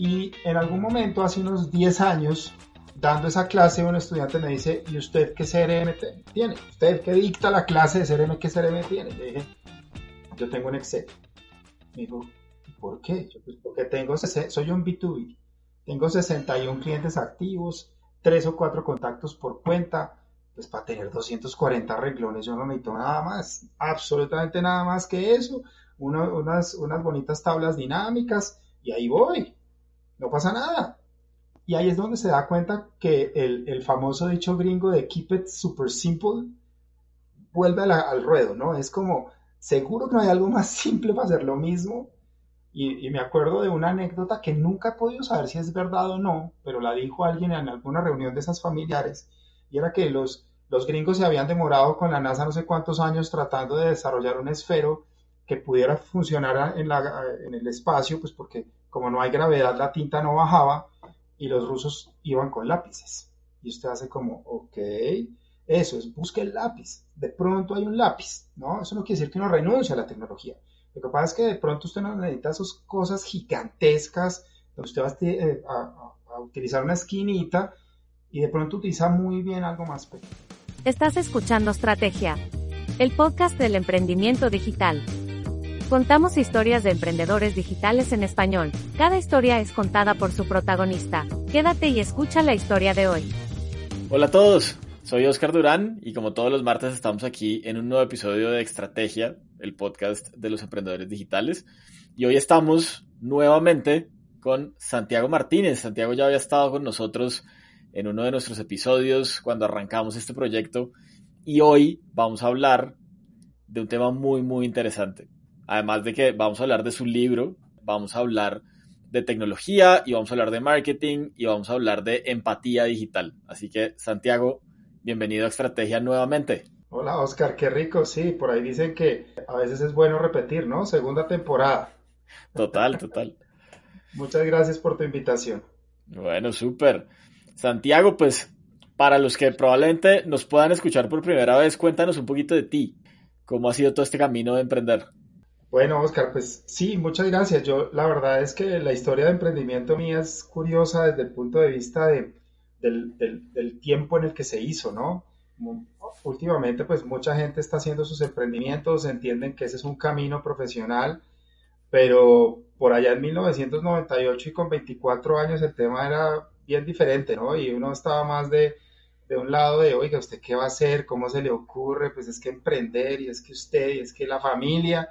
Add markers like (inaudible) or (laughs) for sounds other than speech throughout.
Y en algún momento, hace unos 10 años, dando esa clase, un estudiante me dice, ¿y usted qué CRM tiene? ¿Usted qué dicta la clase de CRM, qué CRM tiene? Le dije, yo tengo un Excel. Me dijo, ¿por qué? Yo, pues porque tengo, soy un B2B, tengo 61 clientes activos, 3 o 4 contactos por cuenta, pues para tener 240 renglones yo no necesito nada más, absolutamente nada más que eso, unas, unas bonitas tablas dinámicas y ahí voy no pasa nada. Y ahí es donde se da cuenta que el, famoso dicho gringo de keep it super simple vuelve al ruedo, ¿no? Es como, seguro que no hay algo más (laughs) simple para hacer lo mismo. Y, me acuerdo de una anécdota que nunca he podido saber si es verdad o no, pero la dijo alguien en alguna reunión de esas familiares, y era que los, los gringos se habían demorado con la NASA no sé cuántos años tratando de desarrollar un esfero que pudiera funcionar en, la, en el espacio, pues porque como no hay gravedad, la tinta no bajaba y los rusos iban con lápices. Y usted hace como, ok, eso es, busque el lápiz. De pronto hay un lápiz, ¿no? Eso no quiere decir que uno renuncie a la tecnología. Lo que pasa es que de pronto usted no necesita esas cosas gigantescas, usted va eh, a, a utilizar una esquinita y de pronto utiliza muy bien algo más pequeño. Estás escuchando Estrategia, el podcast del emprendimiento digital. Contamos historias de emprendedores digitales en español. Cada historia es contada por su protagonista. Quédate y escucha la historia de hoy. Hola a todos, soy Oscar Durán y como todos los martes estamos aquí en un nuevo episodio de Estrategia, el podcast de los emprendedores digitales. Y hoy estamos nuevamente con Santiago Martínez. Santiago ya había estado con nosotros en uno de nuestros episodios cuando arrancamos este proyecto y hoy vamos a hablar de un tema muy muy interesante. Además de que vamos a hablar de su libro, vamos a hablar de tecnología y vamos a hablar de marketing y vamos a hablar de empatía digital. Así que, Santiago, bienvenido a Estrategia nuevamente. Hola, Oscar, qué rico. Sí, por ahí dicen que a veces es bueno repetir, ¿no? Segunda temporada. Total, total. (laughs) Muchas gracias por tu invitación. Bueno, súper. Santiago, pues para los que probablemente nos puedan escuchar por primera vez, cuéntanos un poquito de ti. ¿Cómo ha sido todo este camino de emprender? Bueno, Oscar, pues sí, muchas gracias. Yo la verdad es que la historia de emprendimiento mía es curiosa desde el punto de vista de, del, tiempo en el que se hizo, ¿no? Últimamente, pues mucha gente está haciendo sus emprendimientos, entienden que ese es un camino profesional, pero por allá en 1998 y con 24 años el tema era bien diferente, ¿no? Y uno estaba más de, de un lado de, oiga, ¿usted qué va a hacer? ¿Cómo se le ocurre? Pues es que emprender y es que usted y es que la familia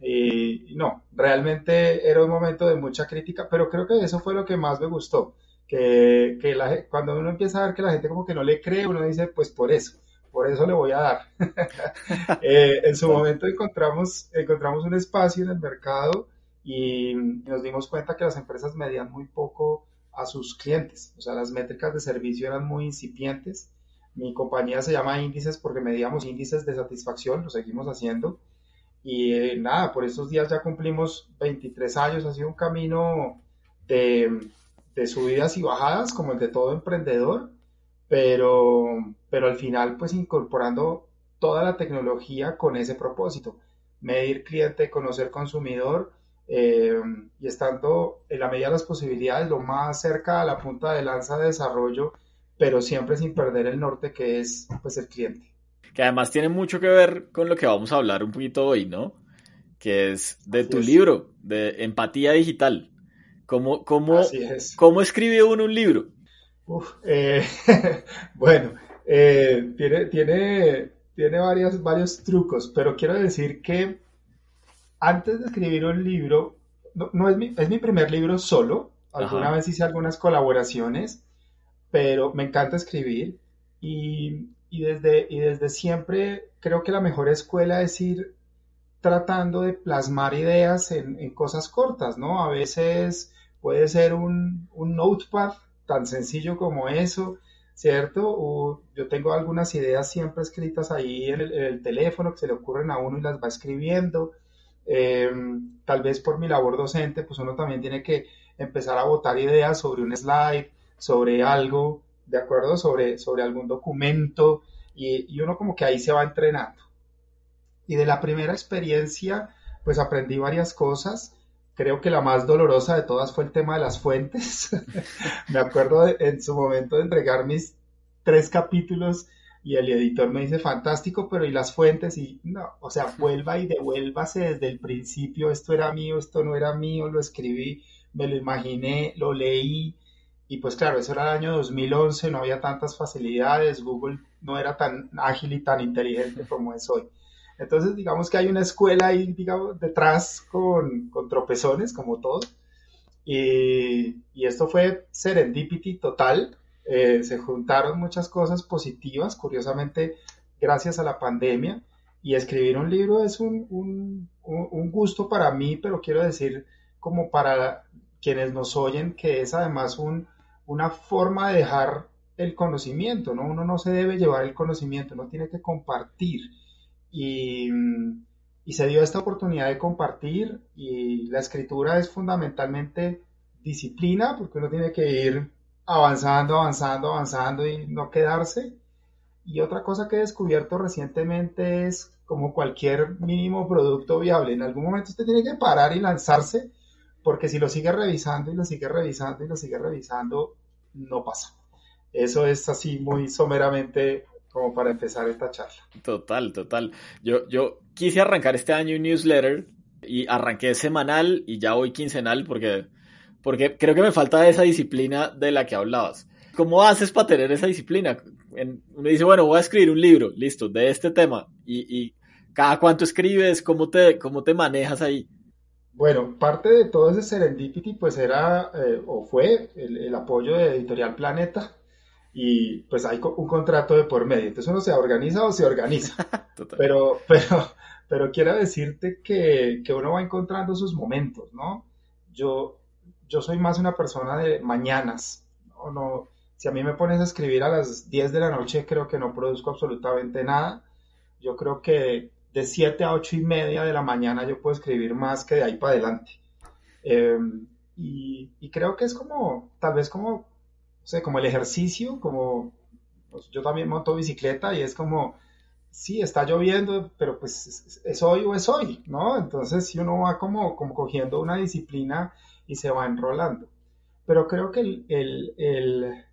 y no, realmente era un momento de mucha crítica, pero creo que eso fue lo que más me gustó, que, que la, cuando uno empieza a ver que la gente como que no le cree, uno dice, pues por eso, por eso le voy a dar. (laughs) Eh, en su momento encontramos, encontramos un espacio en el mercado y nos dimos cuenta que las empresas medían muy poco a sus clientes, o sea, las métricas de servicio eran muy incipientes. Mi compañía se llama Índices porque medíamos índices de satisfacción, lo seguimos haciendo y eh, nada, por estos días ya cumplimos 23 años, ha sido un camino de, de, subidas y bajadas, como el de todo emprendedor, pero, pero al final pues incorporando toda la tecnología con ese propósito, medir cliente, conocer consumidor eh, y estando en la medida de las posibilidades lo más cerca a la punta de lanza de desarrollo, pero siempre sin perder el norte que es pues el cliente que además tiene mucho que ver con lo que vamos a hablar un poquito hoy, ¿no? Que es de tu libro, de empatía digital. ¿Cómo, cómo, ¿cómo escribe uno un libro? Eh, (laughs) bueno, eh, tiene, tiene, tiene varios, varios trucos, pero quiero decir que antes de escribir un libro, no, es, mi, es mi primer libro solo, alguna vez hice algunas colaboraciones, pero me encanta escribir y y desde, y desde siempre creo que la mejor escuela es ir tratando de plasmar ideas en, cosas cortas, ¿no? A veces puede ser un, un notepad tan sencillo como eso, ¿cierto? yo tengo algunas ideas siempre escritas ahí en el, teléfono que se le ocurren a uno y las va escribiendo. Eh, tal vez por mi labor docente, pues uno también tiene que empezar a botar ideas sobre un slide, sobre algo, ¿de acuerdo? Sobre, sobre algún documento y, y uno como que ahí se va entrenando. Y de la primera experiencia, pues aprendí varias cosas. Creo que la más dolorosa de todas fue el tema de las fuentes. (laughs) me acuerdo en su momento de entregar mis tres capítulos y el editor me dice, fantástico, pero ¿y las fuentes? Y no, o sea, vuelva y devuélvase desde el principio, esto era mío, esto no era mío, lo escribí, me lo imaginé, lo leí, y pues claro, eso era el año 2011, no había tantas facilidades, Google no era tan ágil y tan inteligente como es hoy. Entonces, digamos que hay una escuela ahí, digamos, detrás con, con tropezones, como todo. Y, y, esto fue serendipity total. Eh, se juntaron muchas cosas positivas, curiosamente, gracias a la pandemia. Y escribir un libro es un, un, un gusto para mí, pero quiero decir, como para quienes nos oyen, que es además un, una forma de dejar el conocimiento, ¿no? Uno no se debe llevar el conocimiento, uno tiene que compartir y, se dio esta oportunidad de compartir y la escritura es fundamentalmente disciplina porque uno tiene que ir avanzando, avanzando, avanzando y no quedarse. Y otra cosa que he descubierto recientemente es como cualquier mínimo producto viable, en algún momento usted tiene que parar y lanzarse porque si lo sigue revisando y lo sigue revisando y lo sigue revisando, no pasa. Eso es así muy someramente como para empezar esta charla. Total, total. Yo, yo quise arrancar este año un newsletter y arranqué semanal y ya voy quincenal porque, porque creo que me falta esa disciplina de la que hablabas. ¿Cómo haces para tener esa disciplina? uno dice, bueno, voy a escribir un libro, listo, de este tema. Y, y cada cuánto escribes, ¿cómo te, cómo te manejas ahí? Bueno, parte de todo ese serendipity pues era eh, o fue el, el, apoyo de Editorial Planeta y pues hay un contrato de por medio. Entonces uno se organiza o se organiza. (laughs) pero, pero, pero quiero decirte que, que, uno va encontrando sus momentos, ¿no? Yo, yo soy más una persona de mañanas. ¿no? No, si a mí me pones a escribir a las 10 de la noche, creo que no produzco absolutamente nada. Yo creo que de 7 a 8 y media de la mañana yo puedo escribir más que de ahí para adelante. Em, y, creo que es como, tal vez como sé, como el ejercicio, como pues, yo también monto bicicleta y es como, sí, está lloviendo, pero pues es, hoy o es hoy, ¿no? Entonces si uno va como, como cogiendo una disciplina y se va enrolando. Pero creo que el, el, el,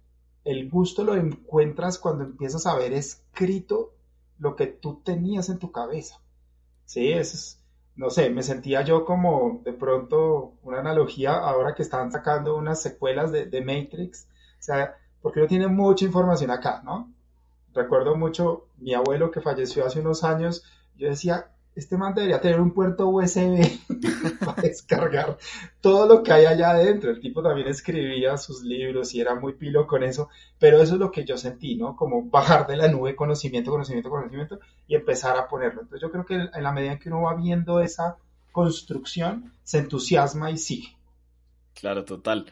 el gusto lo encuentras cuando empiezas a ver escrito lo que tú tenías en tu cabeza. Sí, es, no sé, me sentía yo como de pronto una analogía ahora que están sacando unas secuelas de, de Matrix o sea, porque uno tiene mucha información acá, ¿no? Recuerdo mucho mi abuelo que falleció hace unos años, yo decía, este man debería tener un puerto USB (laughs) descargar todo lo que hay allá adentro. El tipo también escribía sus libros y era muy pilo con eso, pero eso es lo que yo sentí, ¿no? Como bajar de la nube conocimiento, conocimiento, conocimiento y empezar a ponerlo. Entonces yo creo que en la medida en que uno va viendo esa construcción, se entusiasma y sigue. Claro, total.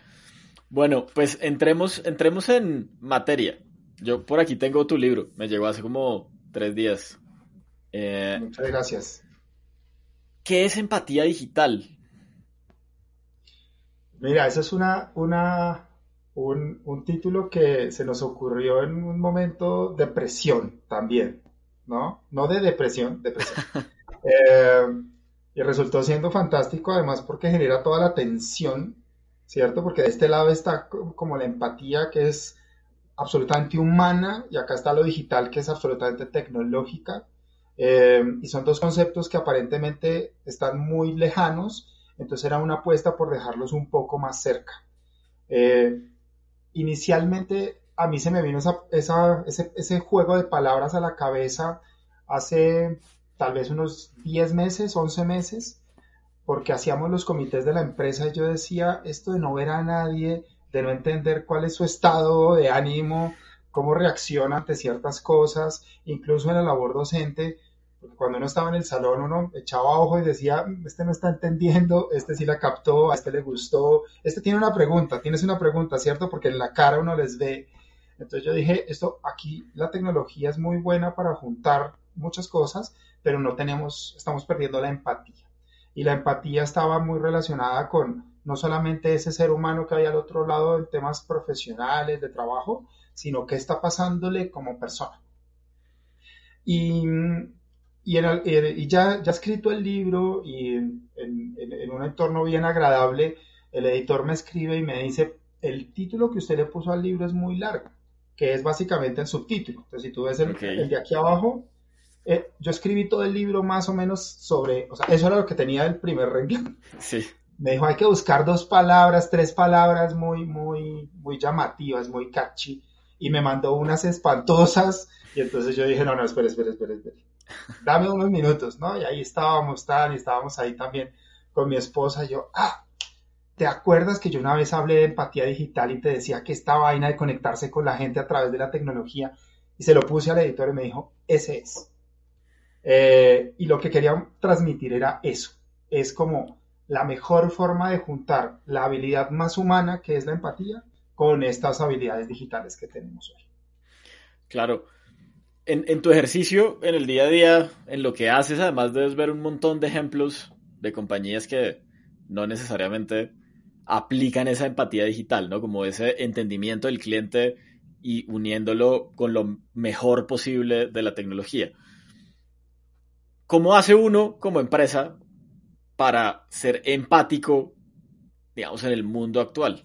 Bueno, pues entremos, entremos en materia. Yo por aquí tengo tu libro, me llegó hace como tres días. Eh, Muchas gracias. ¿Qué es empatía digital? Mira, eso es una, una, un, título que se nos ocurrió en un momento de presión también, ¿no? No de depresión, depresión. (laughs) Eh, y resultó siendo fantástico además porque genera toda la tensión ¿cierto? Porque de este lado está como la empatía que es absolutamente humana y acá está lo digital que es absolutamente tecnológica. Eh, y son dos conceptos que aparentemente están muy lejanos, entonces era una apuesta por dejarlos un poco más cerca. Eh, inicialmente a mí se me vino esa, ese, ese, juego de palabras a la cabeza hace tal vez unos 10 meses, 11 meses, porque hacíamos los comités de la empresa y yo decía, esto de no ver a nadie, de no entender cuál es su estado de ánimo, cómo reacciona ante ciertas cosas, incluso en la labor docente, porque cuando uno estaba en el salón uno echaba ojo y decía, este no está entendiendo, este sí la captó, a este le gustó, este tiene una pregunta, tienes una pregunta, ¿cierto? Porque en la cara uno les ve. Entonces yo dije, esto aquí la tecnología es muy buena para juntar muchas cosas, pero no tenemos, estamos perdiendo la empatía. Y la empatía estaba muy relacionada con no solamente ese ser humano que hay al otro lado en temas profesionales, de trabajo, sino qué está pasándole como persona. Y y, y ya, ya escrito el libro y en, en, un entorno bien agradable, el editor me escribe y me dice, el título que usted le puso al libro es muy largo, que es básicamente el subtítulo. Entonces, si tú ves el, el de aquí abajo, eh, yo escribí todo el libro más o menos sobre, o sea, eso era lo que tenía el primer renglón. (laughs) Sí. Me dijo, hay que buscar dos palabras, tres palabras muy, muy, muy llamativas, muy catchy, y me mandó unas espantosas, y entonces yo dije, no, no, espere, espere, espere, espere dame unos minutos, ¿no? Y ahí estábamos, tal, y estábamos ahí también con mi esposa. Y yo, ah, ¿te acuerdas que yo una vez hablé de empatía digital y te decía que esta vaina de conectarse con la gente a través de la tecnología? Y se lo puse al editor y me dijo, ese es. Eh, y lo que quería transmitir era eso. Es como la mejor forma de juntar la habilidad más humana, que es la empatía, con estas habilidades digitales que tenemos hoy. Claro en, tu ejercicio, en el día a día, en lo que haces, además debes ver un montón de ejemplos de compañías que no necesariamente aplican esa empatía digital, ¿no? Como ese entendimiento del cliente y uniéndolo con lo mejor posible de la tecnología. ¿Cómo hace uno como empresa para ser empático, digamos, en el mundo actual?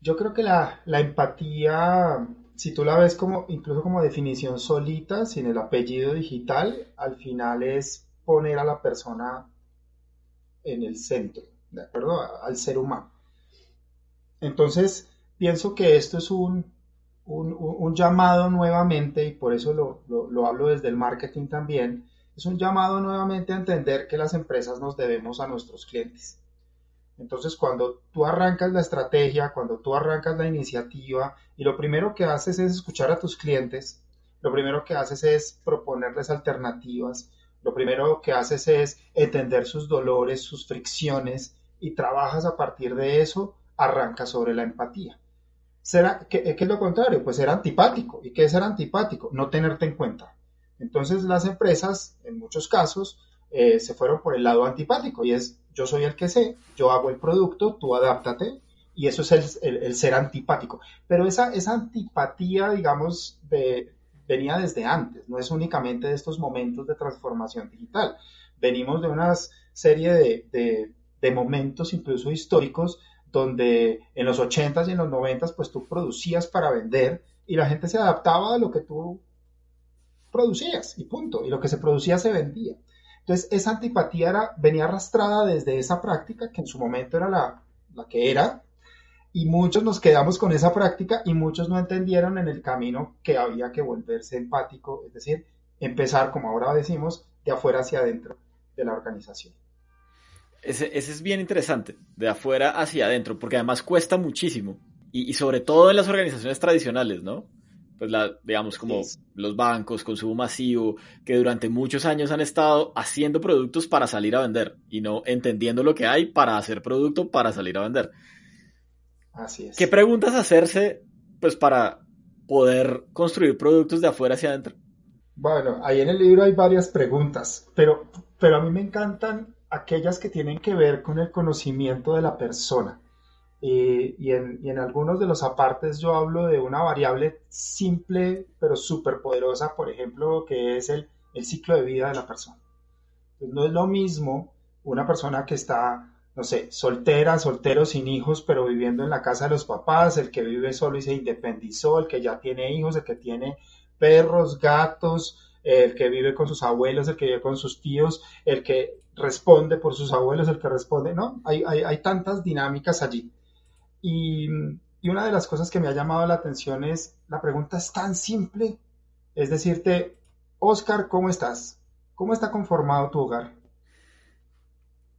Yo creo que la, la empatía si tú la ves como incluso como definición solita, sin el apellido digital, al final es poner a la persona en el centro, ¿de acuerdo? Al ser humano. Entonces, pienso que esto es un, un, llamado nuevamente, y por eso lo, lo hablo desde el marketing también, es un llamado nuevamente a entender que las empresas nos debemos a nuestros clientes. Entonces, cuando tú arrancas la estrategia, cuando tú arrancas la iniciativa y lo primero que haces es escuchar a tus clientes, lo primero que haces es proponerles alternativas, lo primero que haces es entender sus dolores, sus fricciones y trabajas a partir de eso, arrancas sobre la empatía. ¿Será, qué, ¿Qué es lo contrario? Pues ser antipático. ¿Y qué es ser antipático? No tenerte en cuenta. Entonces las empresas, en muchos casos, eh, se fueron por el lado antipático y es yo soy el que sé, yo hago el producto, tú adáptate, y eso es el, ser antipático. Pero esa, esa antipatía, digamos, venía desde antes, no es únicamente de estos momentos de transformación digital. Venimos de una serie de, de, momentos, incluso históricos, donde en los 80s y en los 90s, pues tú producías para vender y la gente se adaptaba a lo que tú producías y punto. Y lo que se producía se vendía. Entonces, esa antipatía venía arrastrada desde esa práctica, que en su momento era la, que era, y muchos nos quedamos con esa práctica y muchos no entendieron en el camino que había que volverse empático, es decir, empezar, como ahora decimos, de afuera hacia adentro de la organización. Ese, es bien interesante, de afuera hacia adentro, porque además cuesta muchísimo, y sobre todo en las organizaciones tradicionales, ¿no? Pues la, digamos como los bancos, consumo masivo, que durante muchos años han estado haciendo productos para salir a vender y no entendiendo lo que hay para hacer producto para salir a vender. Así es. ¿Qué preguntas hacerse pues para poder construir productos de afuera hacia adentro? Bueno, ahí en el libro hay varias preguntas, pero, pero a mí me encantan aquellas que tienen que ver con el conocimiento de la persona. Y, en, algunos de los apartes yo hablo de una variable simple pero súper poderosa, por ejemplo, que es el, ciclo de vida de la persona. no es lo mismo una persona que está, no sé, soltera, soltero, sin hijos, pero viviendo en la casa de los papás, el que vive solo y se independizó, el que ya tiene hijos, el que tiene perros, gatos, el que vive con sus abuelos, el que vive con sus tíos, el que responde por sus abuelos, el que responde, ¿no? Hay, hay, hay tantas dinámicas allí. Y, una de las cosas que me ha llamado la atención es, la pregunta es tan simple, es decirte, Oscar, ¿cómo estás? ¿Cómo está conformado tu hogar?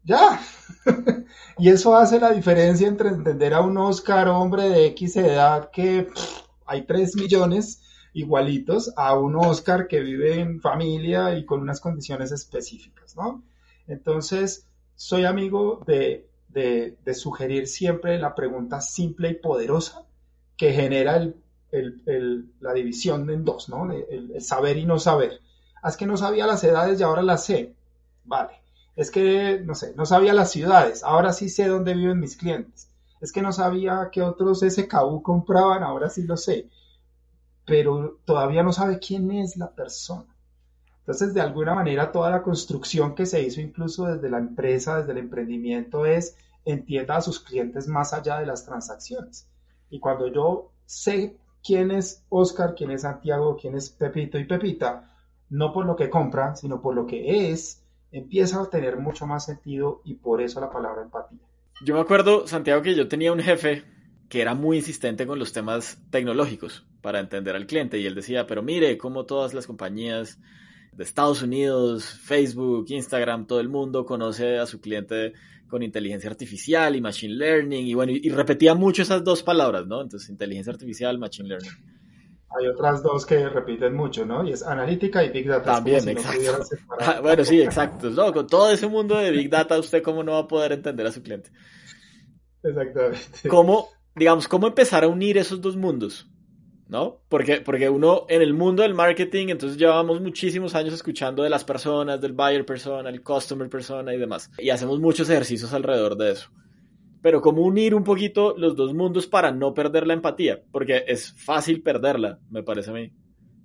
Ya. (laughs) y eso hace la diferencia entre entender a un Oscar, hombre de X edad, que hay 3 millones, igualitos a un Oscar que vive en familia y con unas condiciones específicas, ¿no? Entonces, soy amigo de, sugerir siempre la pregunta simple y poderosa que genera la división en dos, ¿no? El, el, saber y no saber. Ah, es que no sabía las edades y ahora las sé. Vale. Es que, no sé, no sabía las ciudades, ahora sí sé dónde viven mis clientes. Es que no sabía que otros SKU compraban, ahora sí lo sé. Pero todavía no sabe quién es la persona. Entonces, de alguna manera, toda la construcción que se hizo incluso desde la empresa, desde el emprendimiento, es entienda a sus clientes más allá de las transacciones. Y cuando yo sé quién es Oscar, quién es Santiago, quién es Pepito y Pepita, no por lo que compra, sino por lo que es, empieza a tener mucho más sentido y por eso la palabra empatía. Yo me acuerdo, Santiago, que yo tenía un jefe que era muy insistente con los temas tecnológicos para entender al cliente y él decía, pero mire cómo todas las compañías de Estados Unidos, Facebook, Instagram, todo el mundo conoce a su cliente con inteligencia artificial y machine learning y bueno, y, repetía mucho esas dos palabras, ¿no? Entonces, inteligencia artificial, machine learning. Hay otras dos que repiten mucho, ¿no? Y es analítica y big data. También, exacto. Ah, bueno, sí, exacto. No, con todo ese mundo de big data, ¿usted cómo no va a poder entender a su cliente? Exactamente. ¿Cómo, digamos, cómo empezar a unir esos dos mundos? ¿No? Porque, porque uno en el mundo del marketing, entonces llevamos muchísimos años escuchando de las personas, del buyer persona, el customer persona y demás. Y hacemos muchos ejercicios alrededor de eso. Pero cómo unir un poquito los dos mundos para no perder la empatía, porque es fácil perderla, me parece a mí.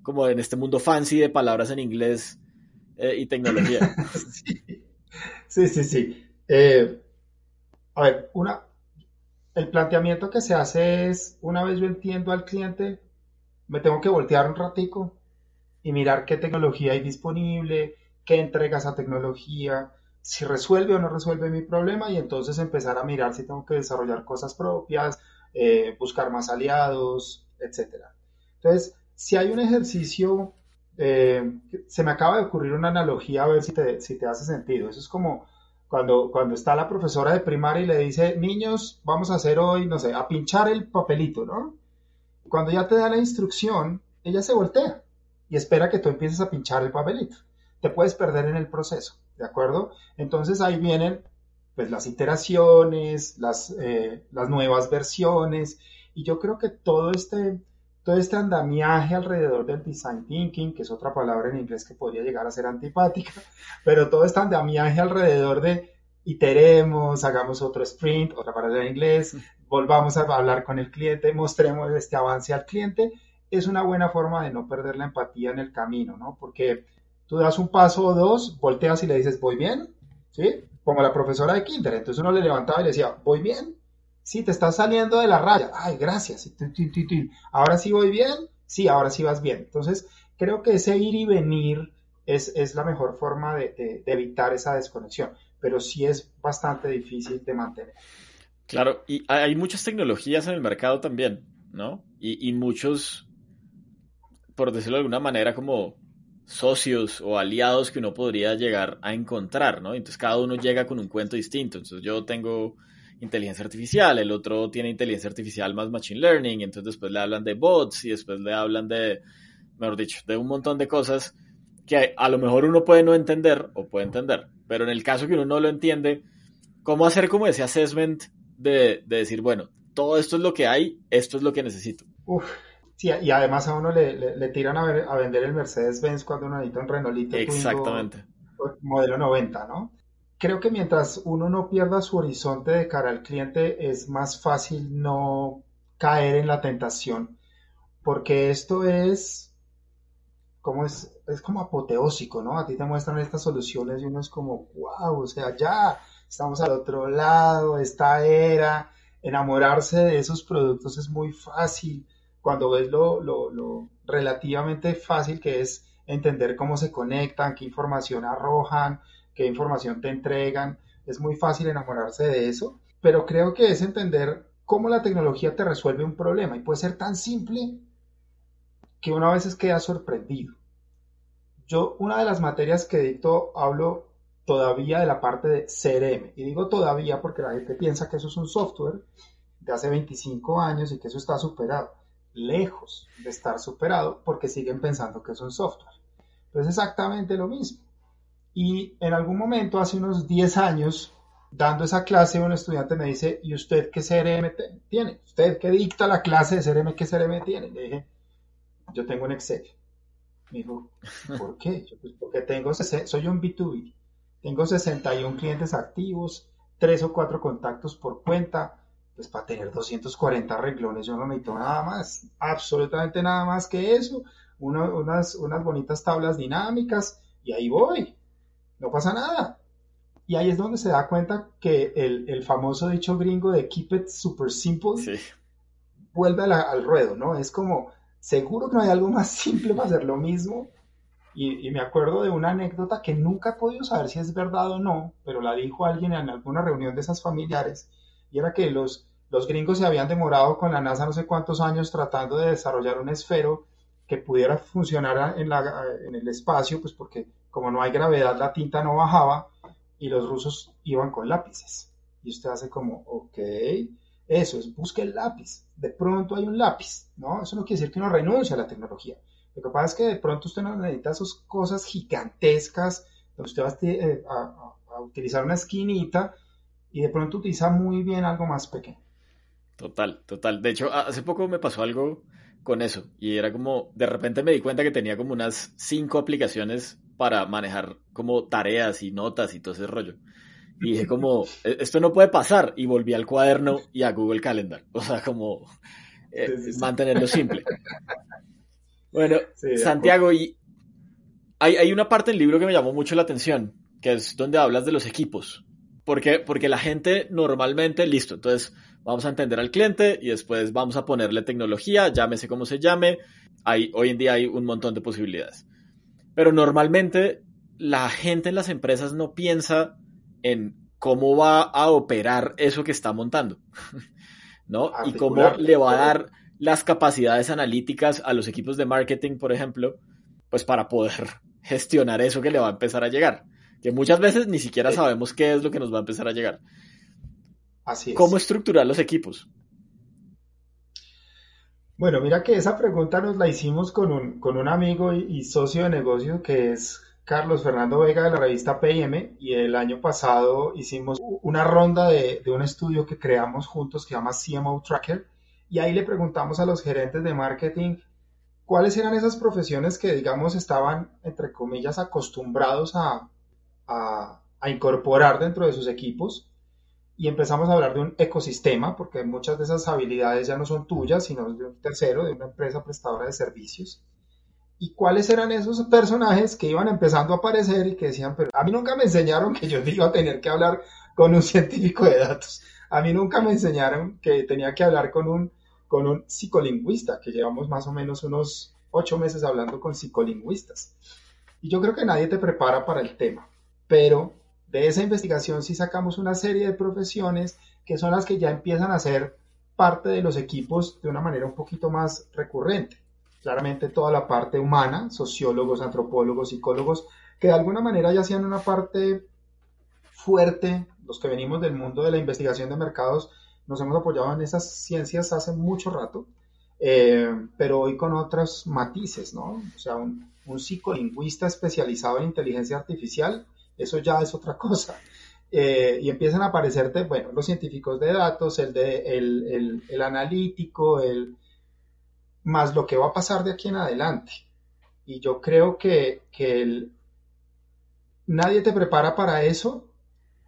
Como en este mundo fancy de palabras en inglés eh, y tecnología. (laughs) sí, sí, sí. Eh, a ver, una, el planteamiento que se hace es, una vez yo entiendo al cliente, me tengo que voltear un ratico y mirar qué tecnología hay disponible, qué entrega esa tecnología, si resuelve o no resuelve mi problema y entonces empezar a mirar si tengo que desarrollar cosas propias, eh, buscar más aliados, etc. Entonces, si hay un ejercicio, eh, se me acaba de ocurrir una analogía a ver si te, si te hace sentido. Eso es como cuando, cuando está la profesora de primaria y le dice, niños, vamos a hacer hoy, no sé, a pinchar el papelito, ¿no? Cuando ya te da la instrucción, ella se voltea y espera que tú empieces a pinchar el papelito. Te puedes perder en el proceso, ¿de acuerdo? Entonces ahí vienen pues las iteraciones, las, eh, las nuevas versiones y yo creo que todo este, todo este andamiaje alrededor del design thinking, que es otra palabra en inglés que podría llegar a ser antipática, pero todo este andamiaje alrededor de iteremos, hagamos otro sprint, otra palabra en inglés, volvamos a hablar con el cliente, mostremos este avance al cliente, es una buena forma de no perder la empatía en el camino, ¿no? Porque tú das un paso o dos, volteas y le dices, voy bien, ¿sí? Como la profesora de Kinder, entonces uno le levantaba y le decía, voy bien, sí, te estás saliendo de la raya, ay, gracias, ahora sí voy bien, sí, ahora sí vas bien. Entonces, creo que ese ir y venir es, es la mejor forma de evitar esa desconexión, pero sí es bastante difícil de mantener. Claro, y hay muchas tecnologías en el mercado también, ¿no? Y, muchos, por decirlo de alguna manera, como socios o aliados que uno podría llegar a encontrar, ¿no? Entonces cada uno llega con un cuento distinto. Entonces yo tengo inteligencia artificial, el otro tiene inteligencia artificial más machine learning, entonces después le hablan de bots y después le hablan de, mejor dicho, de un montón de cosas que a lo mejor uno puede no entender o puede entender, pero en el caso que uno no lo entiende, ¿cómo hacer como ese assessment de, decir, bueno, todo esto es lo que hay, esto es lo que necesito. Uf, sí, y además a uno le, tiran a, vender el Mercedes-Benz cuando uno necesita un Renaulito. Exactamente. modelo 90, ¿no? Creo que mientras uno no pierda su horizonte de cara al cliente, es más fácil no caer en la tentación, porque esto es como es, es como apoteósico, ¿no? A ti te muestran estas soluciones y uno es como, wow, o sea, ya, estamos al otro lado, esta era, enamorarse de esos productos es muy fácil cuando ves lo, lo, relativamente fácil que es entender cómo se conectan, qué información arrojan, qué información te entregan, es muy fácil enamorarse de eso, pero creo que es entender cómo la tecnología te resuelve un problema y puede ser tan simple que uno a veces queda sorprendido. Yo, una de las materias que dicto, hablo todavía de la parte de CRM. Y digo todavía porque la gente piensa que eso es un software de hace 25 años y que eso está superado. lejos de estar superado porque siguen pensando que es un software. Pues exactamente lo mismo. Y en algún momento, hace unos 10 años, dando esa clase, un estudiante me dice, ¿y usted qué CRM tiene? ¿Usted qué dicta la clase de CRM, qué CRM tiene? Le dije, yo tengo un Excel. Me dijo, ¿por qué? Pues porque tengo, soy un B2B. Tengo 61 clientes activos, 3 o 4 contactos por cuenta. Pues para tener 240 reglones yo no necesito nada más, absolutamente nada más que eso. unas, unas bonitas tablas dinámicas y ahí voy no pasa nada. Y ahí es donde se da cuenta que el, famoso dicho gringo de keep it super simple vuelve al ruedo, ¿no? Es como, seguro que no hay algo más (laughs) simple para hacer lo mismo. Y, me acuerdo de una anécdota que nunca he podido saber si es verdad o no, pero la dijo alguien en alguna reunión de esas familiares, y era que los, los gringos se habían demorado con la NASA no sé cuántos años tratando de desarrollar un esfero que pudiera funcionar en, la, en el espacio, pues porque como no hay gravedad, la tinta no bajaba y los rusos iban con lápices. Y usted hace como, ok, eso es, busque el lápiz. De pronto hay un lápiz, ¿no? Eso no quiere decir que uno renuncie a la tecnología. Lo que pasa es que de pronto usted no necesita esas cosas gigantescas, donde usted va a, eh, a utilizar una esquinita y de pronto utiliza muy bien algo más pequeño. Total, total. De hecho, hace poco me pasó algo con eso y era como, de repente me di cuenta que tenía como unas cinco aplicaciones para manejar como tareas y notas y todo ese rollo. Y dije como, e-, esto no puede pasar. Y volví al cuaderno y a Google Calendar. O sea, como eh, mantenerlo simple. Bueno, (laughs) Santiago, y hay, hay, una parte del libro que me llamó mucho la atención, que es donde hablas de los equipos. ¿Por qué? Porque la gente normalmente, listo, entonces vamos a entender al cliente y después vamos a ponerle tecnología, llámese como se llame. Hay, hoy en día hay un montón de posibilidades. Pero normalmente la gente en las empresas no piensa en cómo va a operar eso que está montando, (laughs) ¿no? Y cómo le va a dar las capacidades analíticas a los equipos de marketing, por ejemplo, pues para poder (laughs) gestionar eso que le va a empezar a llegar. Que muchas veces ni siquiera sabemos qué es lo que nos va a empezar a llegar. Así es. ¿Cómo estructurar los equipos? Bueno, mira que esa pregunta nos la hicimos con un, con un amigo y, socio de negocio que es Carlos Fernando Vega de la revista PM y el año pasado hicimos una ronda de, un estudio que creamos juntos que se llama CMO Tracker y ahí le preguntamos a los gerentes de marketing cuáles eran esas profesiones que digamos estaban entre comillas acostumbrados a, a incorporar dentro de sus equipos y empezamos a hablar de un ecosistema, porque muchas de esas habilidades ya no son tuyas, sino de un tercero, de una empresa prestadora de servicios. ¿Y cuáles eran esos personajes que iban empezando a aparecer y que decían, pero a mí nunca me enseñaron que yo (laughs) iba a tener que hablar con un científico de datos? A mí nunca me enseñaron que tenía que hablar con un, con un psicolingüista, que llevamos más o menos unos ocho meses hablando con psicolingüistas. Y yo creo que nadie te prepara para el tema, pero de esa investigación sí sacamos una serie de profesiones que son las que ya empiezan a ser parte de los equipos de una manera un poquito más recurrente. Claramente toda la parte humana, sociólogos, antropólogos, psicólogos, que de alguna manera ya hacían una parte fuerte, los que venimos del mundo de la investigación de mercados, nos hemos apoyado en esas ciencias hace mucho rato, eh, pero hoy con otros matices, ¿no? O sea, un, psicolingüista especializado en inteligencia artificial eso ya es otra (laughs) cosa. Eh, y empiezan a aparecerte, bueno, los científicos de datos, el, de, el, el, analítico, el, más lo que va a pasar de aquí en adelante. Y yo creo que, que nadie te prepara para eso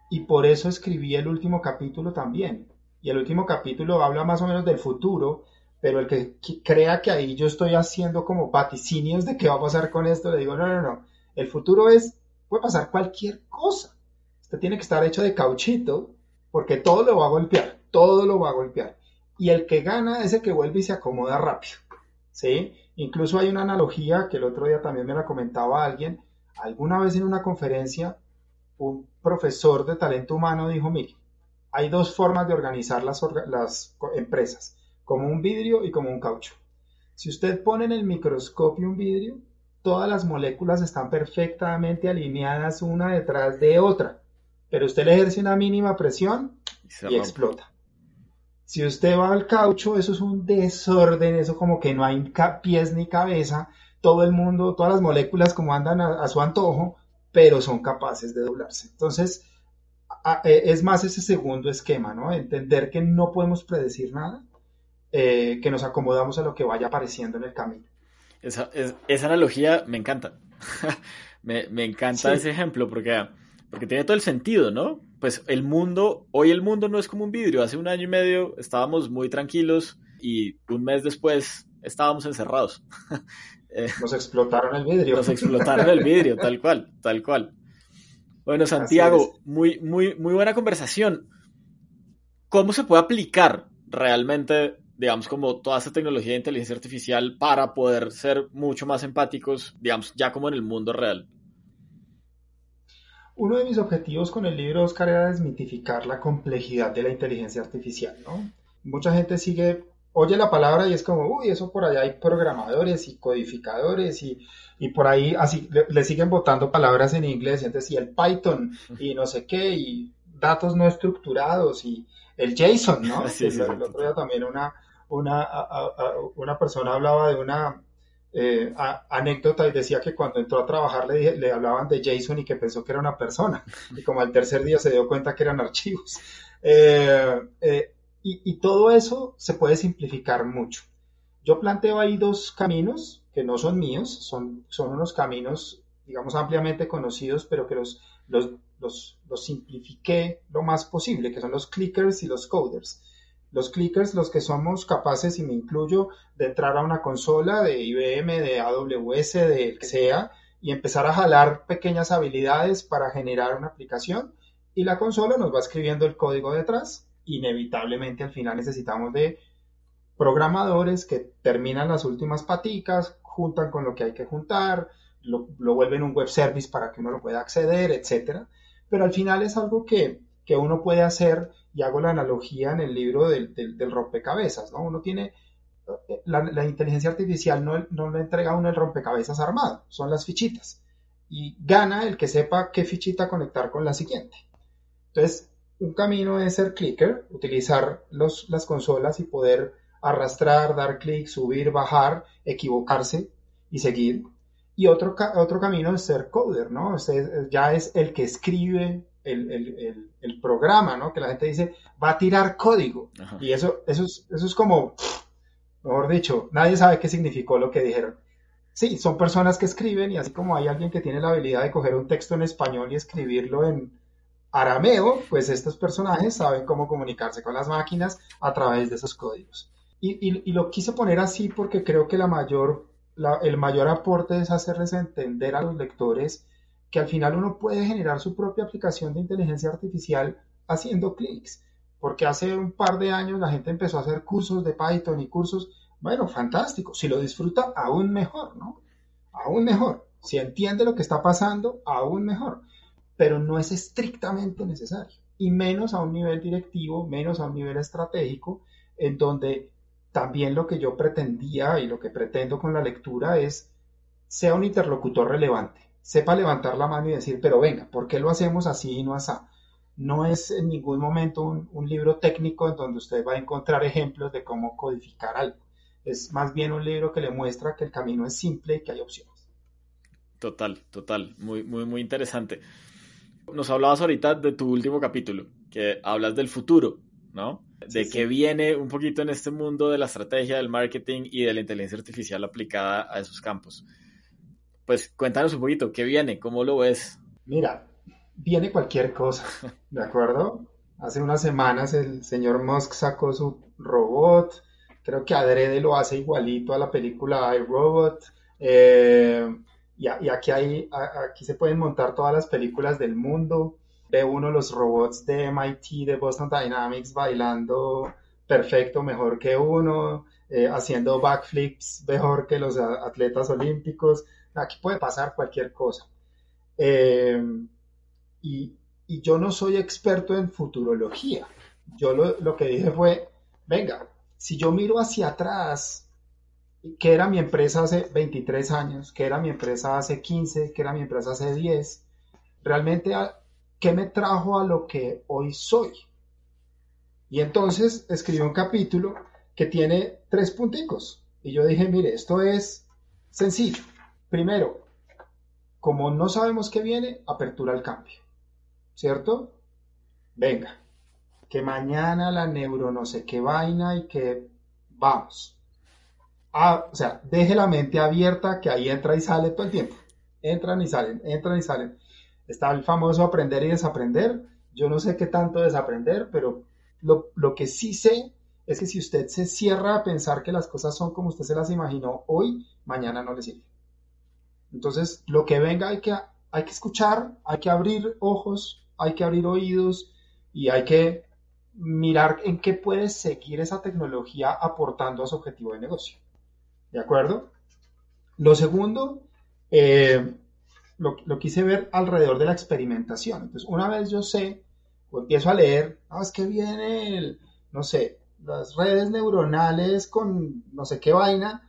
y por eso escribí el último capítulo también. Y el último capítulo habla más o menos del futuro, pero el que crea que ahí yo estoy haciendo como vaticinios de qué va a pasar con esto, le digo, no, no, no, el futuro es puede pasar cualquier cosa. Usted tiene que estar hecho de cauchito porque todo lo va a golpear, todo lo va a golpear. Y el que gana es el que vuelve y se acomoda rápido. ¿Sí? Incluso hay una analogía que el otro día también me la comentaba alguien. Alguna vez en una conferencia, un profesor de talento humano dijo, mire, hay dos formas de organizar las, las empresas, como un vidrio y como un caucho. Si usted pone en el microscopio un vidrio, todas las moléculas están perfectamente alineadas una detrás de otra, pero usted le ejerce una mínima presión y, explota. Si usted va al caucho, eso es un desorden, eso como que no hay pies ni cabeza, todo el mundo, todas las moléculas como andan a, su antojo, pero son capaces de doblarse. Entonces, es más ese segundo esquema, ¿no? Entender que no podemos predecir nada, eh, que nos acomodamos a lo que vaya apareciendo en el camino. Esa, analogía me encanta. (laughs) me, encanta ese ejemplo porque, porque tiene todo el sentido, ¿no? Pues el mundo, hoy el mundo no es como un vidrio. Hace un año y medio estábamos muy tranquilos y un mes después estábamos encerrados. (laughs) Eh, nos explotaron el vidrio. Nos explotaron el vidrio, tal cual, tal cual. Bueno, Santiago, muy, muy, muy buena conversación. ¿Cómo se puede aplicar realmente, digamos, como toda esta tecnología de inteligencia artificial para poder ser mucho más empáticos, digamos, ya como en el mundo real? Uno de mis objetivos con el libro, Oscar, era desmitificar la complejidad de la inteligencia artificial, ¿no? Mucha gente sigue oye la palabra y es como, uy, eso por allá hay programadores y codificadores y, por ahí así le, siguen botando palabras en inglés, y entonces y el Python y no sé qué, y datos no estructurados y el JSON, ¿no? (laughs) el, otro día también una, una, una persona hablaba de una eh, anécdota y decía que cuando entró a trabajar le, le hablaban de JSON y que pensó que era una persona, (laughs) y como al tercer día se dio cuenta que eran archivos. Eh, eh, y, todo eso se puede simplificar mucho. Yo planteo ahí dos caminos que no son míos, son, son unos caminos, digamos, ampliamente conocidos, pero que los, los, los, los simplifiqué lo más posible, que son los clickers y los coders. Los clickers, los que somos capaces, y me incluyo, de entrar a una consola de IBM, de AWS, de el que sea, y empezar a jalar pequeñas habilidades para generar una aplicación. Y la consola nos va escribiendo el código detrás inevitablemente al final necesitamos de programadores que terminan las últimas paticas, juntan con lo que hay que juntar, lo, vuelven un web service para que uno lo pueda acceder, etc. Pero al final es algo que, uno puede hacer, y hago la analogía en el libro del, rompecabezas, ¿no? Uno tiene, la, inteligencia artificial no, no le entrega a uno el rompecabezas armado, son las fichitas. Y gana el que sepa qué fichita conectar con la siguiente. Entonces, un camino es ser clicker, utilizar las consolas y poder arrastrar, dar clic, subir, bajar, equivocarse y seguir. Y otro, otro camino es ser coder, ¿no? ya es el que escribe el, programa, ¿no? Que la gente dice, va a tirar código. Y eso, eso, es, eso es como, mejor dicho, nadie sabe qué significó lo que dijeron. Sí, son personas que escriben y así como hay alguien que tiene la habilidad de coger un texto en español y escribirlo en, arameo, pues estos personajes saben cómo comunicarse con las máquinas a través de esos códigos. Y, lo quise poner así porque creo que la mayor, el mayor aporte es hacerles entender a los lectores que al final uno puede generar su propia aplicación de inteligencia artificial haciendo clics. Porque hace un par de años la gente empezó a hacer cursos de Python y cursos, bueno, fantástico. Si lo disfruta, aún mejor, ¿no? Aún mejor. Si entiende lo que está pasando, aún mejor pero no es estrictamente necesario, y menos a un nivel directivo, menos a un nivel estratégico, en donde también lo que yo pretendía y lo que pretendo con la lectura es sea un interlocutor relevante, sepa levantar la mano y decir, pero venga, ¿por qué lo hacemos así y no así? No es en ningún momento un, un libro técnico en donde usted va a encontrar ejemplos de cómo codificar algo. Es más bien un libro que le muestra que el camino es simple y que hay opciones. Total, total, muy, muy, muy interesante. Nos hablabas ahorita de tu último capítulo, que hablas del futuro, ¿no? De qué viene un poquito en este mundo de la estrategia, del marketing y de la inteligencia artificial aplicada a esos campos. Pues cuéntanos un poquito, ¿qué viene? ¿Cómo lo ves? Mira, viene cualquier cosa, (laughs) ¿de acuerdo? Hace unas semanas el señor Musk sacó su robot, creo que Adrede lo hace igualito a la película iRobot. Eh, y, aquí, hay, aquí se pueden montar todas las películas del mundo. Ve uno los robots de MIT, de Boston Dynamics bailando perfecto, mejor que uno, eh, haciendo backflips mejor que los atletas olímpicos. Aquí puede pasar cualquier cosa. Eh, y, yo no soy experto en futurología. Yo lo, que dije fue, venga, si yo miro hacia atrás qué era mi empresa hace 23 años, qué era mi empresa hace 15, qué era mi empresa hace 10, realmente qué me trajo a lo que hoy soy. Y entonces escribí un capítulo que tiene tres punticos. Y yo dije, mire, esto es sencillo. Primero, como no sabemos qué viene, apertura al cambio. ¿Cierto? Venga, que mañana la neuro no sé qué vaina y que vamos. Ah, o sea, deje la mente abierta que ahí entra y sale todo el tiempo. Entran y salen, entran y salen. Está el famoso aprender y desaprender. Yo no sé qué tanto desaprender, pero lo, lo que sí sé es que si usted se cierra a pensar que las cosas son como usted se las imaginó hoy, mañana no le sirve. Entonces, lo que venga hay que, hay que escuchar, hay que abrir ojos, hay que abrir oídos y hay que mirar en qué puede seguir esa tecnología aportando a su objetivo de negocio. ¿De acuerdo? Lo segundo, eh, lo, lo, quise ver alrededor de la experimentación. Entonces, una vez yo sé, o empiezo a leer, ah, es que viene el, no sé, las redes neuronales con no sé qué vaina,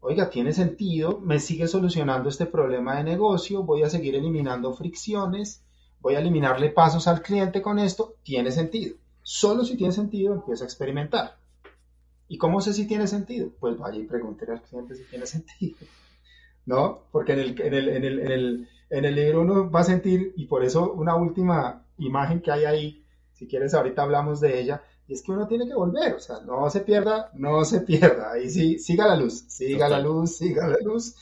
oiga, tiene sentido, me sigue solucionando este problema de negocio, voy a seguir eliminando fricciones, voy a eliminarle pasos al cliente con esto, tiene sentido. Solo si tiene sentido empiezo a experimentar. ¿Y cómo sé si tiene sentido? Pues vaya y pregúntele al cliente si tiene (laughs) sentido. ¿No? Porque en el, en el, en el, en el, en el libro uno va a sentir, y por eso una última imagen que hay ahí, si quieres ahorita hablamos de ella, y es que uno tiene que volver, o sea, no se pierda, no se pierda. Ahí sí, siga la luz, siga la luz, siga la luz.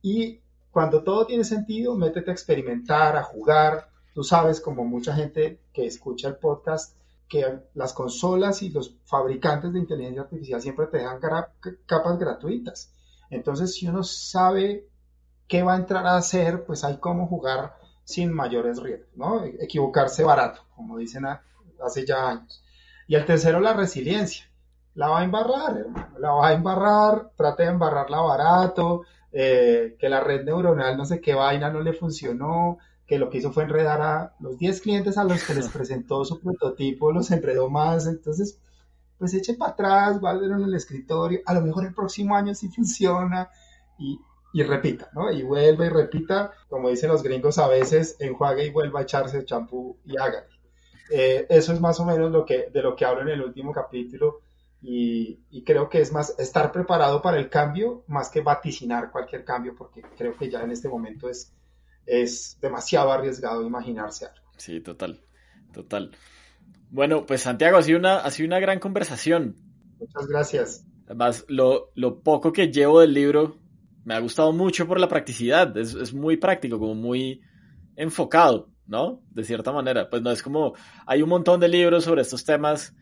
Y cuando todo tiene sentido, métete a experimentar, a jugar. Tú sabes, como mucha gente que escucha el podcast, que las consolas y los fabricantes de inteligencia artificial siempre te dejan capas gratuitas. Entonces, si uno sabe qué va a entrar a hacer, pues hay cómo jugar sin mayores riesgos, ¿no? Equivocarse barato, como dicen hace ya años. Y el tercero, la resiliencia. La va a embarrar, hermano, la va a embarrar, trate de embarrarla barato, eh, que la red neuronal no sé qué vaina no le funcionó, que lo que hizo fue enredar a los 10 clientes a los que les (laughs) presentó su prototipo, los enredó más, entonces, pues eche para atrás, guárdenlo en el escritorio, a lo mejor el próximo año sí funciona y, y repita, ¿no? Y vuelva y repita, como dicen los gringos a veces, enjuague y vuelva a echarse champú y hágale. Eh, eso es más o menos lo que, de lo que hablo en el último capítulo y, creo que es más estar preparado para el cambio más que vaticinar cualquier cambio porque creo que ya en este momento es, es demasiado arriesgado imaginarse algo. Sí, total, total. Bueno, pues Santiago, ha sido una, ha sido una gran conversación. Muchas gracias. Además, lo, lo poco que llevo del libro me ha gustado mucho por la practicidad. Es, es muy práctico, como muy enfocado. ¿No? De cierta manera. Pues no es como, hay un montón de libros sobre estos temas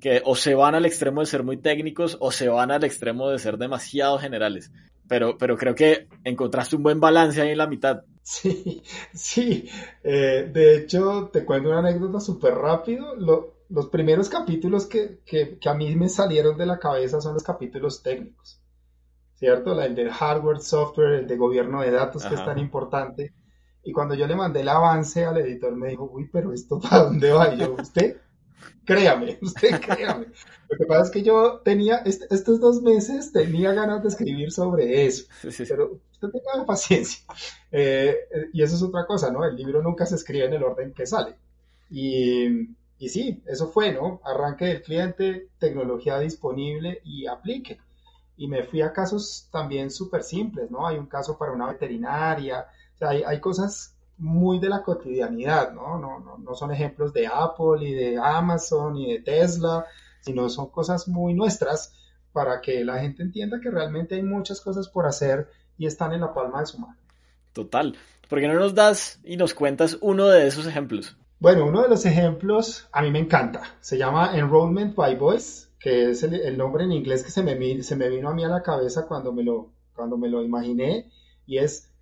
que o se van al extremo de ser muy técnicos o se van al extremo de ser demasiado generales. Pero, pero creo que encontraste un buen balance ahí en la mitad. Sí, sí. Eh, de hecho, te cuento una anécdota súper rápido. los primeros capítulos que, que, que, a mí me salieron de la cabeza son los capítulos técnicos. ¿Cierto? El del hardware, software, el de gobierno de datos, que es tan importante y cuando yo le mandé el avance al editor, me dijo, uy, pero esto (laughs) para dónde va? Y yo, usted, créame, (laughs) usted créame. Lo que pasa es que yo tenía, estos dos meses tenía ganas de escribir sobre eso, (laughs) pero usted tenga paciencia. Eh, y eso es otra cosa, ¿no? El libro nunca se escribe en el orden que sale. Y, y sí, eso fue, ¿no? Arranque del cliente, tecnología disponible y aplique. Y me fui a casos también súper simples, ¿no? Hay un caso para una veterinaria, o sea, hay, cosas muy de la cotidianidad, ¿no? No, ¿no? no son ejemplos de Apple y de Amazon y de Tesla, sino son cosas muy nuestras para que la gente entienda que realmente hay muchas cosas por hacer y están en la palma de su mano. Total. ¿Por qué no nos das y nos cuentas uno de esos ejemplos? Bueno, uno de los ejemplos a mí me encanta. Se llama Enrollment by Voice, que es el, nombre en inglés que se me, se me vino a mí a la cabeza cuando me lo, cuando me lo imaginé, y es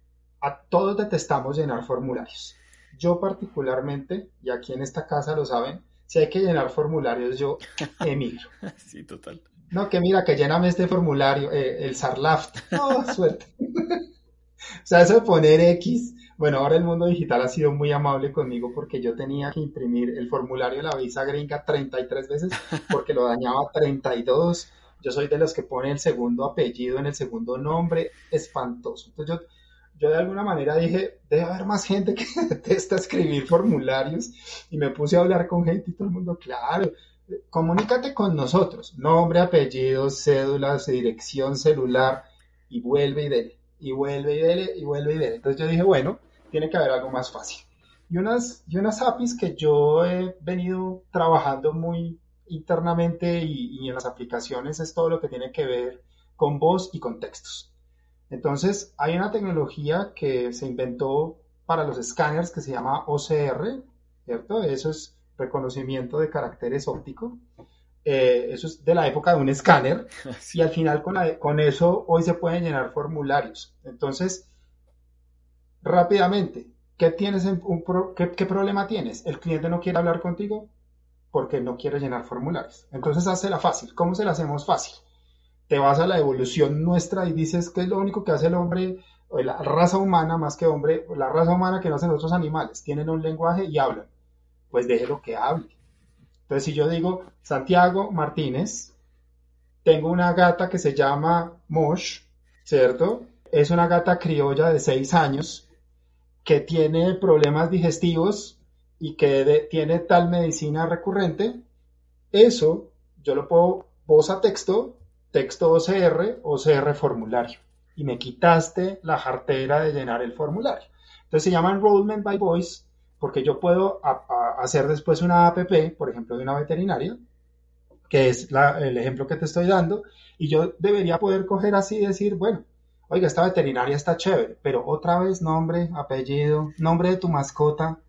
a todos detestamos llenar formularios. Yo particularmente, y aquí en esta casa lo saben, si hay que llenar formularios, yo (laughs) emigro. Sí, total. No, que mira, que lléname este formulario, eh, el Sarlaft. (laughs) No, suerte. (laughs) o sea, eso de poner X. Bueno, ahora el mundo digital ha sido muy amable conmigo porque yo tenía que imprimir el formulario de la visa gringa 33 veces porque lo dañaba 32. Yo soy de los que pone el segundo apellido en el segundo nombre. Espantoso. Entonces yo yo de alguna manera dije, debe haber más gente que (laughs) detesta escribir formularios y me puse a hablar con gente y todo el mundo, claro, comunícate con nosotros, nombre, apellido, cédulas, dirección celular, y vuelve y dele, y vuelve y dele, y vuelve y dele. Entonces yo dije, bueno, tiene que haber algo más fácil. Y unas, y unas APIs que yo he venido trabajando muy internamente y, y en las aplicaciones es todo lo que tiene que ver con voz y con textos. Entonces, hay una tecnología que se inventó para los escáneres que se llama OCR, ¿cierto? Eso es reconocimiento de caracteres óptico. Eh, eso es de la época de un escáner (laughs) y al final con, con, eso hoy se pueden llenar formularios. Entonces, rápidamente, ¿qué, tienes un qué, qué, problema tienes? El cliente no quiere hablar contigo porque no quiere llenar formularios. Entonces, la fácil. ¿Cómo se la hacemos fácil? Te vas a la evolución nuestra y dices que es lo único que hace el hombre, o la raza humana más que hombre, la raza humana que no hacen otros animales. Tienen un lenguaje y hablan pues déjelo que hable. Entonces, si yo digo, Santiago Martínez, tengo una gata que se llama Mosh, ¿cierto? Es una gata criolla de seis años que tiene problemas digestivos y que tiene tal medicina recurrente. Eso yo lo puedo voz a texto, texto OCR, OCR formulario. Y me quitaste la jartera de llenar el formulario. Entonces se llama Enrollment by Voice porque yo puedo hacer después una APP, por ejemplo, de una veterinaria, que es el ejemplo que te estoy dando, y yo debería poder coger así y decir, bueno, oiga, esta veterinaria está chévere, pero otra vez nombre, apellido, nombre de tu mascota,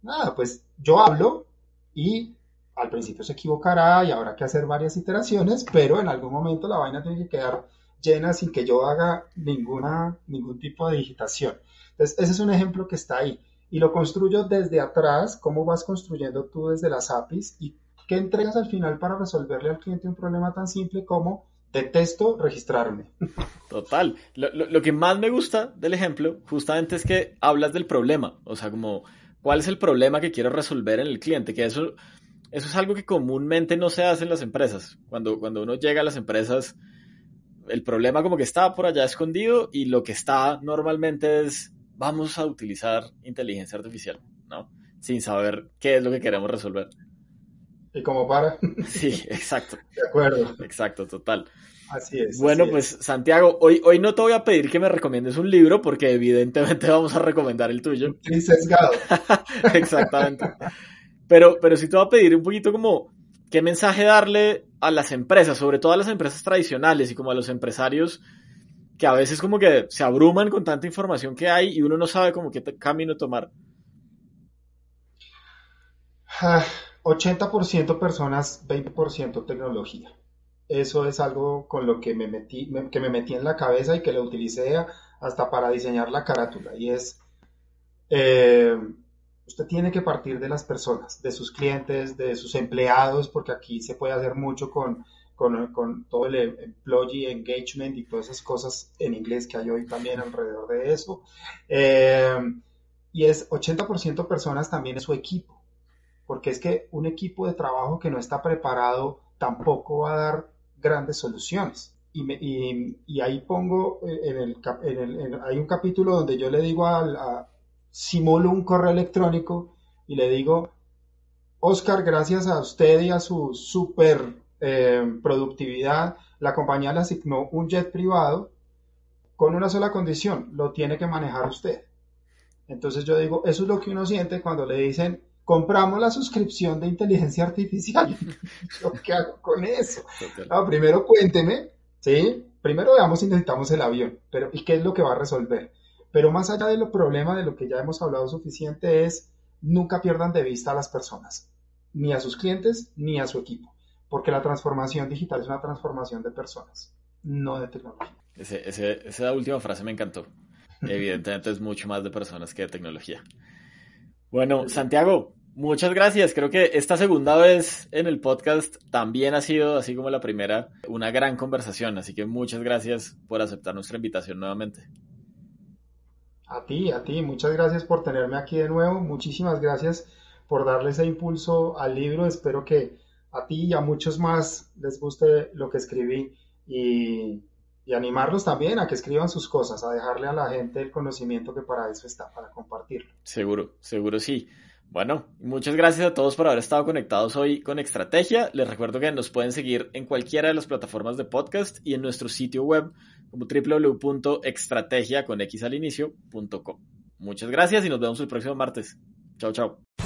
nada, pues yo hablo y al principio se equivocará y habrá que hacer varias iteraciones, pero en algún momento la vaina tiene que quedar llena sin que yo haga ninguna, ningún tipo de digitación. Entonces, ese es un ejemplo que está ahí y lo construyo desde atrás, cómo vas construyendo tú desde las APIs y qué entregas al final para resolverle al cliente un problema tan simple como detesto registrarme. (laughs) Total. Lo, lo, que más me gusta del ejemplo justamente es que hablas del problema, o sea, como cuál es el problema que quiero resolver en el cliente, que eso, eso es algo que comúnmente no se hace en las empresas. Cuando, cuando uno llega a las empresas, el problema como que está por allá escondido y lo que está normalmente es vamos a utilizar inteligencia artificial, ¿no? Sin saber qué es lo que queremos resolver. ¿Y cómo para? (laughs) Sí, exacto. De acuerdo. Exacto, total. Así es. Bueno, pues Santiago, hoy, hoy no te voy a pedir que me recomiendes un libro porque evidentemente (laughs) vamos a recomendar el tuyo. Sesgado. (laughs) Exactamente. Pero, pero sí te voy a pedir un poquito como qué mensaje darle a las empresas, sobre todo a las empresas tradicionales y como a los empresarios que a veces como que se abruman con tanta información que hay y uno no sabe como qué camino tomar. 80% ah, personas, 20% tecnología. Eso es algo con lo que me metí, que me metí en la cabeza y que lo utilicé hasta para diseñar la carátula. Y es, eh, usted tiene que partir de las personas, de sus clientes, de sus empleados, porque aquí se puede hacer mucho con con, todo el employee engagement y todas esas cosas en inglés que hay hoy también alrededor de eso. Eh, y es 80% personas también es su equipo, porque es que un equipo de trabajo que no está preparado tampoco va a dar grandes soluciones. Y, y, ahí pongo, eh, en el, en el hay un capítulo donde yo le digo a, simulo un correo electrónico y le digo, Oscar, gracias a usted y a su super eh, productividad, la compañía le asignó un jet privado con una sola condición, lo tiene que manejar usted. Entonces yo digo, eso es lo que uno siente cuando le dicen, compramos la suscripción de inteligencia artificial. (laughs) qué hago con eso? primero cuénteme, ¿sí? Primero veamos si necesitamos el avión, pero ¿y qué es lo que va a resolver? Pero más allá de los problemas de lo que ya hemos hablado suficiente es, nunca pierdan de vista a las personas, ni a sus clientes, ni a su equipo porque la transformación digital es una transformación de personas, no de tecnología. esa última frase me encantó. (laughs) Evidentemente es mucho más de personas que de tecnología. Bueno, Santiago, muchas gracias. Creo que esta segunda vez en el podcast también ha sido, así como la primera, una gran conversación. Así que muchas gracias por aceptar nuestra invitación nuevamente. A ti, a ti, muchas gracias por tenerme aquí de nuevo. Muchísimas gracias por darle ese impulso al libro. Espero que a ti y a muchos más les guste lo que escribí y, animarlos también a que escriban sus cosas, a dejarle a la gente el conocimiento que para eso está, para compartirlo. Seguro, seguro sí. Bueno, muchas gracias a todos por haber estado conectados hoy con Extrategia. Les recuerdo que nos pueden seguir en cualquiera de las plataformas de podcast y en nuestro sitio web como. Muchas gracias y nos vemos el próximo martes. Chao, chao.